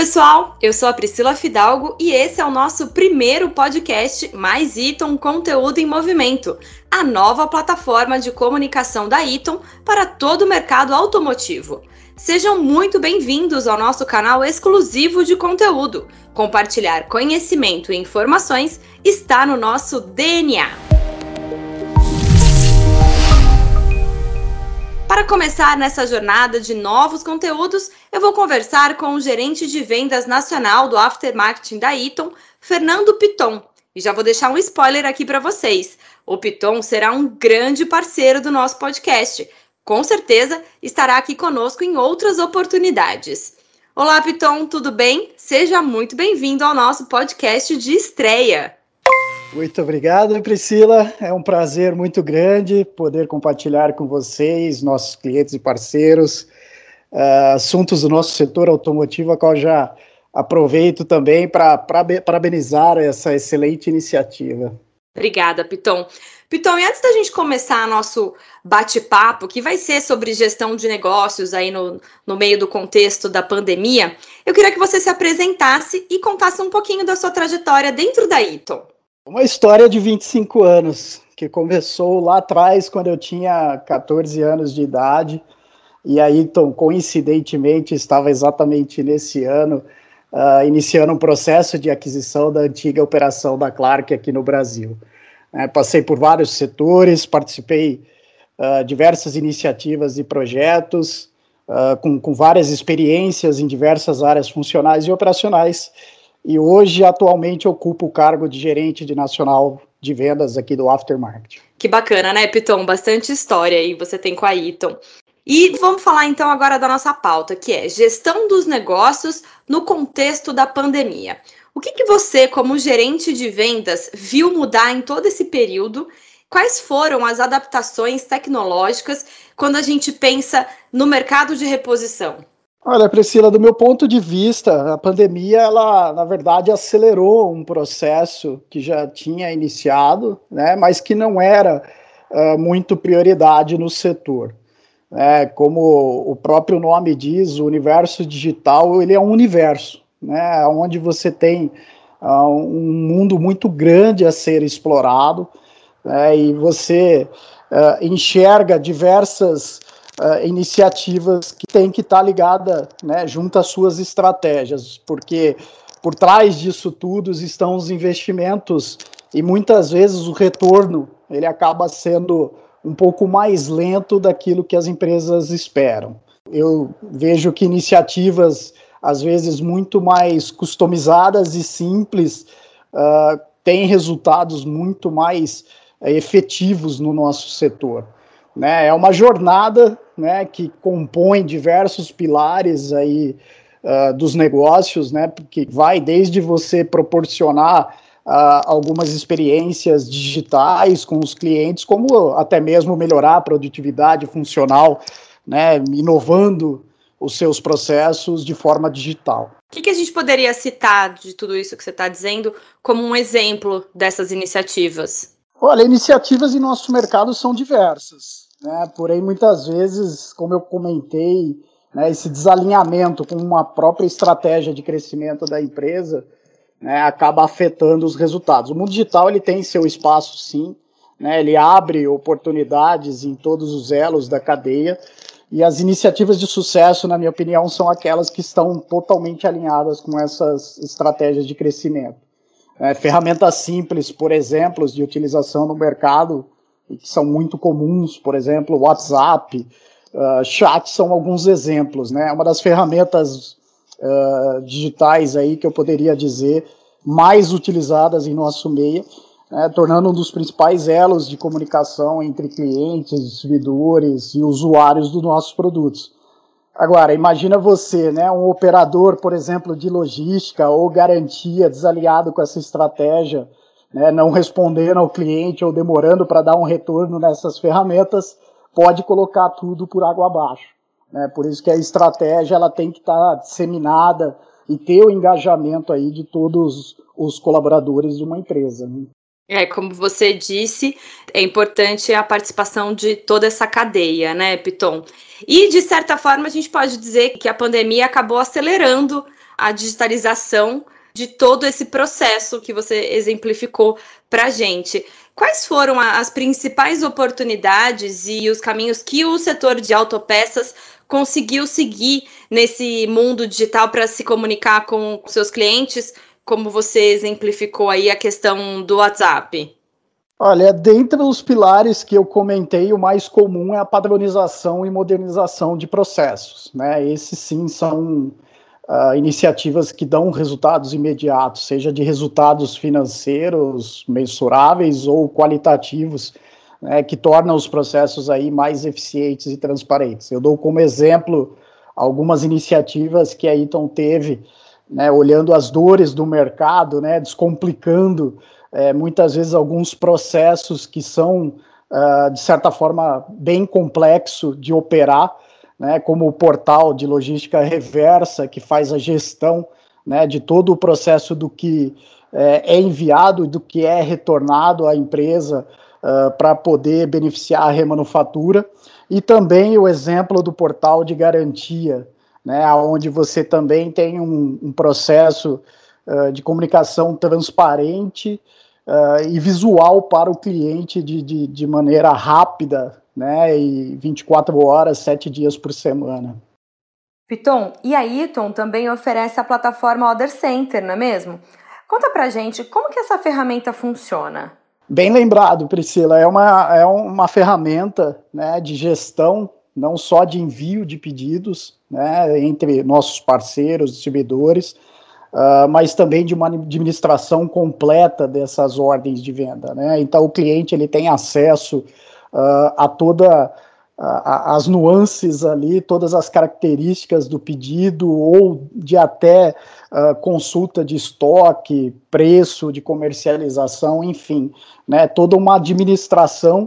pessoal, eu sou a Priscila Fidalgo e esse é o nosso primeiro podcast Mais Iton Conteúdo em Movimento, a nova plataforma de comunicação da Iton para todo o mercado automotivo. Sejam muito bem-vindos ao nosso canal exclusivo de conteúdo. Compartilhar conhecimento e informações está no nosso DNA. Para começar nessa jornada de novos conteúdos, eu vou conversar com o gerente de vendas nacional do aftermarketing da Eaton, Fernando Piton. E já vou deixar um spoiler aqui para vocês. O Piton será um grande parceiro do nosso podcast. Com certeza estará aqui conosco em outras oportunidades. Olá, Piton, tudo bem? Seja muito bem-vindo ao nosso podcast de estreia. Muito obrigado, Priscila. É um prazer muito grande poder compartilhar com vocês, nossos clientes e parceiros, uh, assuntos do nosso setor automotivo, a qual já aproveito também para parabenizar essa excelente iniciativa. Obrigada, Piton. Piton, e antes da gente começar nosso bate-papo, que vai ser sobre gestão de negócios aí no, no meio do contexto da pandemia, eu queria que você se apresentasse e contasse um pouquinho da sua trajetória dentro da Eaton. Uma história de 25 anos, que começou lá atrás, quando eu tinha 14 anos de idade, e aí, então, coincidentemente, estava exatamente nesse ano, uh, iniciando um processo de aquisição da antiga operação da Clark aqui no Brasil. Uh, passei por vários setores, participei uh, diversas iniciativas e projetos, uh, com, com várias experiências em diversas áreas funcionais e operacionais, e hoje, atualmente, ocupo o cargo de gerente de nacional de vendas aqui do Aftermarket. Que bacana, né, Piton? Bastante história aí você tem com a Iton. E vamos falar então agora da nossa pauta, que é gestão dos negócios no contexto da pandemia. O que, que você, como gerente de vendas, viu mudar em todo esse período? Quais foram as adaptações tecnológicas quando a gente pensa no mercado de reposição? Olha, Priscila, do meu ponto de vista, a pandemia, ela, na verdade, acelerou um processo que já tinha iniciado, né, mas que não era uh, muito prioridade no setor. É, como o próprio nome diz, o universo digital, ele é um universo, né, onde você tem uh, um mundo muito grande a ser explorado, né, e você uh, enxerga diversas uh, iniciativas que têm que estar tá ligada, né, junto às suas estratégias, porque por trás disso tudo estão os investimentos e muitas vezes o retorno ele acaba sendo um pouco mais lento daquilo que as empresas esperam. Eu vejo que iniciativas às vezes muito mais customizadas e simples uh, têm resultados muito mais uh, efetivos no nosso setor. Né? É uma jornada né, que compõe diversos pilares aí uh, dos negócios, né, que vai desde você proporcionar uh, algumas experiências digitais com os clientes, como até mesmo melhorar a produtividade funcional, né, inovando os seus processos de forma digital. O que, que, a gente poderia citar de tudo isso que você está dizendo como um exemplo dessas iniciativas? Olha, iniciativas em nosso mercado são diversas, né? Porém, muitas vezes, como eu comentei, né, esse desalinhamento com uma própria estratégia de crescimento da empresa né, acaba afetando os resultados. O mundo digital ele tem seu espaço, sim, né, ele abre oportunidades em todos os elos da cadeia, e as iniciativas de sucesso, na minha opinião, são aquelas que estão totalmente alinhadas com essas estratégias de crescimento. É, ferramentas simples, por exemplo, de utilização no mercado, que são muito comuns, por exemplo, WhatsApp, uh, chat são alguns exemplos, né? Uma das ferramentas uh, digitais aí que eu poderia dizer mais utilizadas em nosso meio, né, tornando um dos principais elos de comunicação entre clientes, distribuidores e usuários dos nossos produtos. Agora, imagina você, né, um operador, por exemplo, de logística ou garantia desalinhado com essa estratégia, né, não respondendo ao cliente ou demorando para dar um retorno nessas ferramentas, pode colocar tudo por água abaixo. Né? Por isso que a estratégia ela tem que estar tá disseminada e ter o engajamento aí de todos os colaboradores de uma empresa. Né? É, como você disse, é importante a participação de toda essa cadeia, né, Piton? E, de certa forma, a gente pode dizer que a pandemia acabou acelerando a digitalização de todo esse processo que você exemplificou para a gente. Quais foram as principais oportunidades e os caminhos que o setor de autopeças conseguiu seguir nesse mundo digital para se comunicar com seus clientes, como você exemplificou aí a questão do WhatsApp? Olha, dentre os pilares que eu comentei, o mais comum é a padronização e modernização de processos. Né? Esses sim são uh, iniciativas que dão resultados imediatos, seja de resultados financeiros mensuráveis ou qualitativos, né, que tornam os processos aí mais eficientes e transparentes. Eu dou como exemplo algumas iniciativas que a Eaton teve, né, olhando as dores do mercado, né, descomplicando é, muitas vezes alguns processos que são, uh, de certa forma, bem complexo de operar, né, como o portal de logística reversa, que faz a gestão né, de todo o processo do que é, é enviado e do que é retornado à empresa uh, para poder beneficiar a remanufatura, e também o exemplo do portal de garantia, né, onde você também tem um, um processo uh, de comunicação transparente uh, e visual para o cliente de, de, de maneira rápida, né, e 24 horas, 7 dias por semana. Piton, e a Iton também oferece a plataforma Order Center, não é mesmo? Conta pra gente como que essa ferramenta funciona. Bem lembrado, Priscila, é uma, é uma ferramenta né, de gestão, não só de envio de pedidos, né, entre nossos parceiros, distribuidores, uh, mas também de uma administração completa dessas ordens de venda. Né? Então, o cliente ele tem acesso uh, a toda as nuances ali, todas as características do pedido ou de até uh, consulta de estoque, preço de comercialização, enfim, né, toda uma administração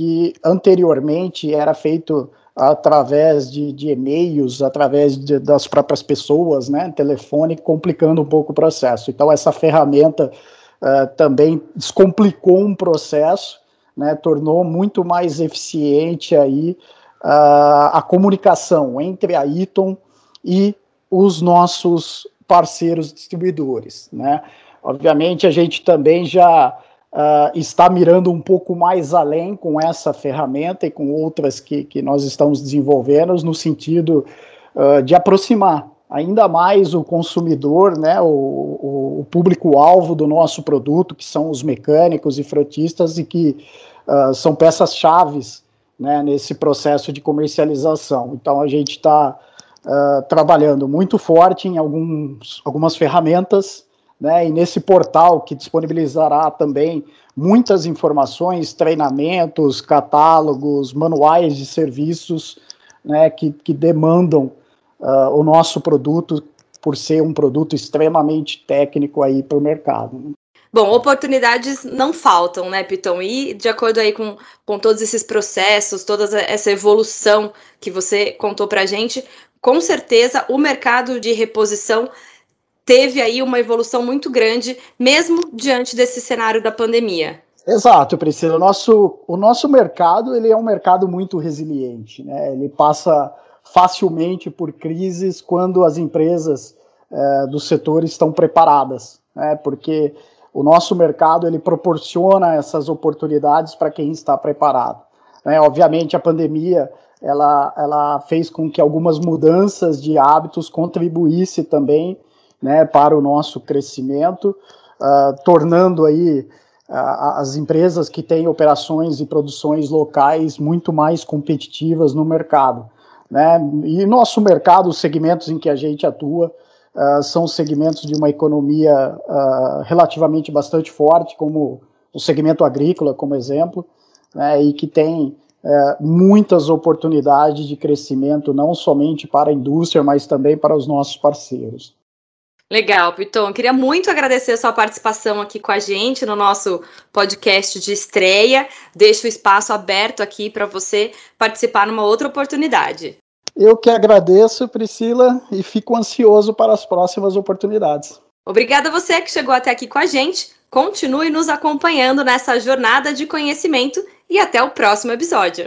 que anteriormente era feito através de, de e-mails, através de, das próprias pessoas, né, telefone, complicando um pouco o processo. Então, essa ferramenta uh, também descomplicou um processo, né, tornou muito mais eficiente aí uh, a comunicação entre a Eaton e os nossos parceiros distribuidores, né. Obviamente, a gente também já uh, está mirando um pouco mais além com essa ferramenta e com outras que, que nós estamos desenvolvendo, no sentido uh, de aproximar ainda mais o consumidor, né, o, o, o público-alvo do nosso produto, que são os mecânicos e frotistas, e que uh, são peças-chaves né, nesse processo de comercialização. Então, a gente está uh, trabalhando muito forte em alguns, algumas ferramentas né, e nesse portal que disponibilizará também muitas informações, treinamentos, catálogos, manuais de serviços né, que, que demandam uh, o nosso produto por ser um produto extremamente técnico aí para o mercado. Né. Bom, oportunidades não faltam, né, Piton? E de acordo aí com, com todos esses processos, toda essa evolução que você contou para a gente, com certeza o mercado de reposição teve aí uma evolução muito grande, mesmo diante desse cenário da pandemia. Exato, Priscila. O nosso, o nosso mercado ele é um mercado muito resiliente. Né? Ele passa facilmente por crises quando as empresas é, do setor estão preparadas, né? porque o nosso mercado ele proporciona essas oportunidades para quem está preparado. Né? Obviamente, a pandemia ela, ela fez com que algumas mudanças de hábitos contribuísse também né, para o nosso crescimento, uh, tornando aí uh, as empresas que têm operações e produções locais muito mais competitivas no mercado. Né? E nosso mercado, os segmentos em que a gente atua, uh, são segmentos de uma economia relativamente bastante forte, como o segmento agrícola, como exemplo, né, e que tem é, muitas oportunidades de crescimento, não somente para a indústria, mas também para os nossos parceiros. Legal, Piton. Queria muito agradecer a sua participação aqui com a gente no nosso podcast de estreia. Deixo o espaço aberto aqui para você participar numa outra oportunidade. Eu que agradeço, Priscila, e fico ansioso para as próximas oportunidades. Obrigada a você que chegou até aqui com a gente. Continue nos acompanhando nessa jornada de conhecimento e até o próximo episódio.